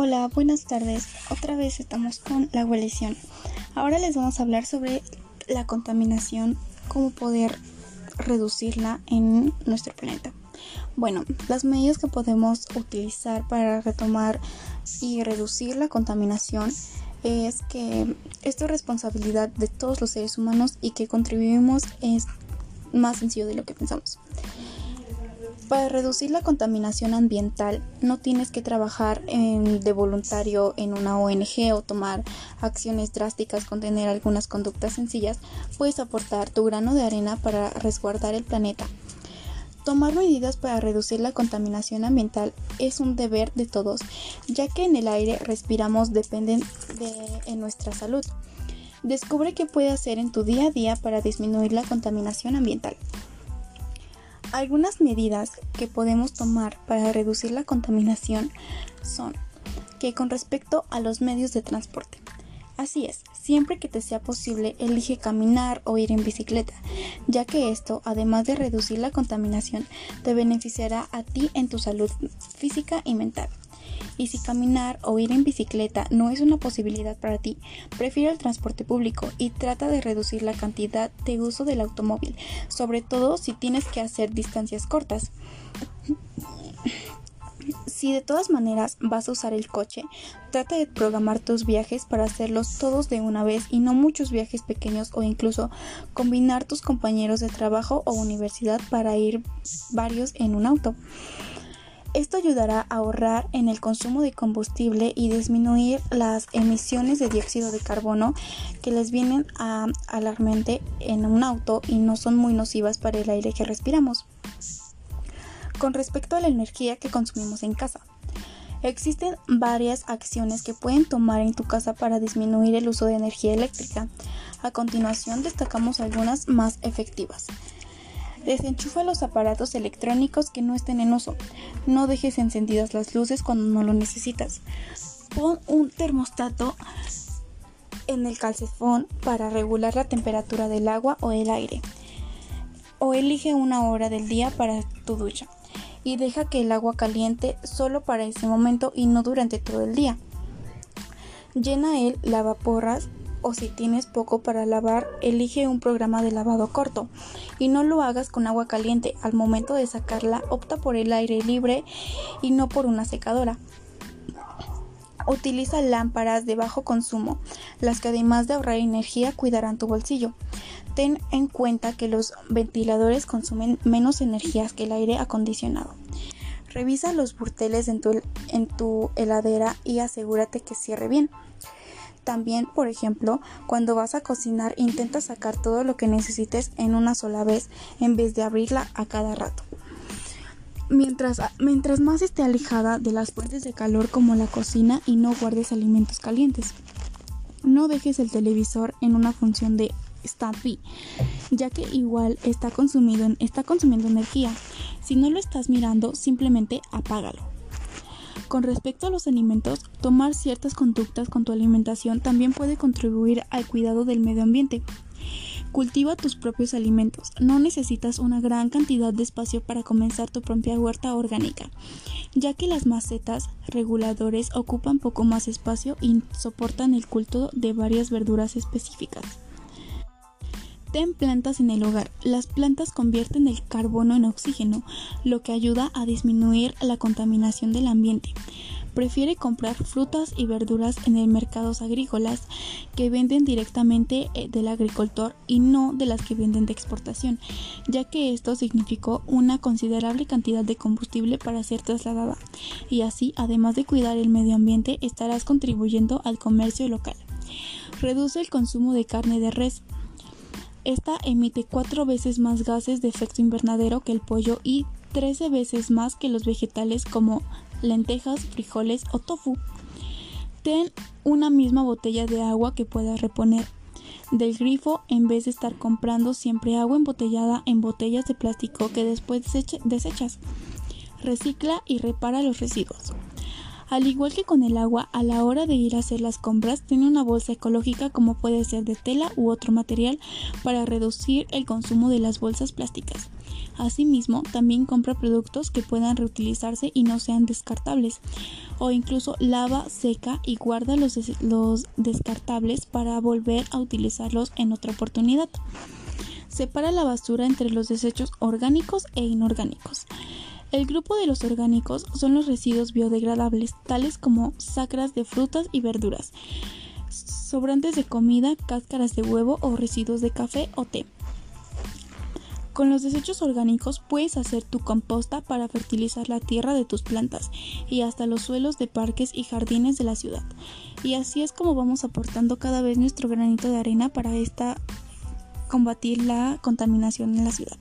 Hola, buenas tardes. Otra vez estamos con la abolición. Ahora les vamos a hablar sobre la contaminación, cómo poder reducirla en nuestro planeta. Bueno, las medidas que podemos utilizar para retomar y reducir la contaminación es que esto es responsabilidad de todos los seres humanos y que contribuimos es más sencillo de lo que pensamos. Para reducir la contaminación ambiental no tienes que trabajar de voluntario en una ONG o tomar acciones drásticas con tener algunas conductas sencillas, puedes aportar tu grano de arena para resguardar el planeta. Tomar medidas para reducir la contaminación ambiental es un deber de todos, ya que en el aire respiramos dependen de nuestra salud. Descubre qué puedes hacer en tu día a día para disminuir la contaminación ambiental. Algunas medidas que podemos tomar para reducir la contaminación son que con respecto a los medios de transporte. Así es, siempre que te sea posible, elige caminar o ir en bicicleta, ya que esto, además de reducir la contaminación, te beneficiará a ti en tu salud física y mental. Y si caminar o ir en bicicleta no es una posibilidad para ti, prefiere el transporte público y trata de reducir la cantidad de uso del automóvil, sobre todo si tienes que hacer distancias cortas. Si de todas maneras vas a usar el coche, trata de programar tus viajes para hacerlos todos de una vez y no muchos viajes pequeños o incluso combinar tus compañeros de trabajo o universidad para ir varios en un auto. Esto ayudará a ahorrar en el consumo de combustible y disminuir las emisiones de dióxido de carbono que les vienen a alarmente en un auto y no son muy nocivas para el aire que respiramos. Con respecto a la energía que consumimos en casa, existen varias acciones que pueden tomar en tu casa para disminuir el uso de energía eléctrica. A continuación destacamos algunas más efectivas. Desenchufa los aparatos electrónicos que no estén en uso. No dejes encendidas las luces cuando no lo necesitas. Pon un termostato en el calcefón para regular la temperatura del agua o el aire. O elige una hora del día para tu ducha. Y deja que el agua caliente solo para ese momento y no durante todo el día. Llena el lavaporras o si tienes poco para lavar, elige un programa de lavado corto y no lo hagas con agua caliente. Al momento de sacarla, opta por el aire libre y no por una secadora. Utiliza lámparas de bajo consumo, las que además de ahorrar energía cuidarán tu bolsillo. Ten en cuenta que los ventiladores consumen menos energías que el aire acondicionado. Revisa los burteles en tu, en tu heladera y asegúrate que cierre bien. También, por ejemplo, cuando vas a cocinar, intenta sacar todo lo que necesites en una sola vez en vez de abrirla a cada rato. Mientras, mientras más esté alejada de las fuentes de calor como la cocina y no guardes alimentos calientes. No dejes el televisor en una función de standby, ya que igual está consumiendo energía. Si no lo estás mirando, simplemente apágalo. Con respecto a los alimentos, tomar ciertas conductas con tu alimentación también puede contribuir al cuidado del medio ambiente. Cultiva tus propios alimentos. No necesitas una gran cantidad de espacio para comenzar tu propia huerta orgánica, ya que las macetas reguladores ocupan poco más espacio y soportan el culto de varias verduras específicas. Ten plantas en el hogar. Las plantas convierten el carbono en oxígeno, lo que ayuda a disminuir la contaminación del ambiente. Prefiere comprar frutas y verduras en el mercados agrícolas que venden directamente eh, del agricultor y no de las que venden de exportación, ya que esto significó una considerable cantidad de combustible para ser trasladada. Y así, además de cuidar el medio ambiente, estarás contribuyendo al comercio local. Reduce el consumo de carne de res. Esta emite cuatro veces más gases de efecto invernadero que el pollo y 13 veces más que los vegetales como lentejas, frijoles o tofu. Ten una misma botella de agua que puedas reponer del grifo en vez de estar comprando siempre agua embotellada en botellas de plástico que después desechas. Recicla y repara los residuos. Al igual que con el agua, a la hora de ir a hacer las compras, tiene una bolsa ecológica como puede ser de tela u otro material para reducir el consumo de las bolsas plásticas. Asimismo, también compra productos que puedan reutilizarse y no sean descartables. O incluso lava, seca y guarda los, los descartables para volver a utilizarlos en otra oportunidad. Separa la basura entre los desechos orgánicos e inorgánicos. El grupo de los orgánicos son los residuos biodegradables, tales como sacras de frutas y verduras, sobrantes de comida, cáscaras de huevo o residuos de café o té. Con los desechos orgánicos puedes hacer tu composta para fertilizar la tierra de tus plantas y hasta los suelos de parques y jardines de la ciudad. Y así es como vamos aportando cada vez nuestro granito de arena para esta combatir la contaminación en la ciudad.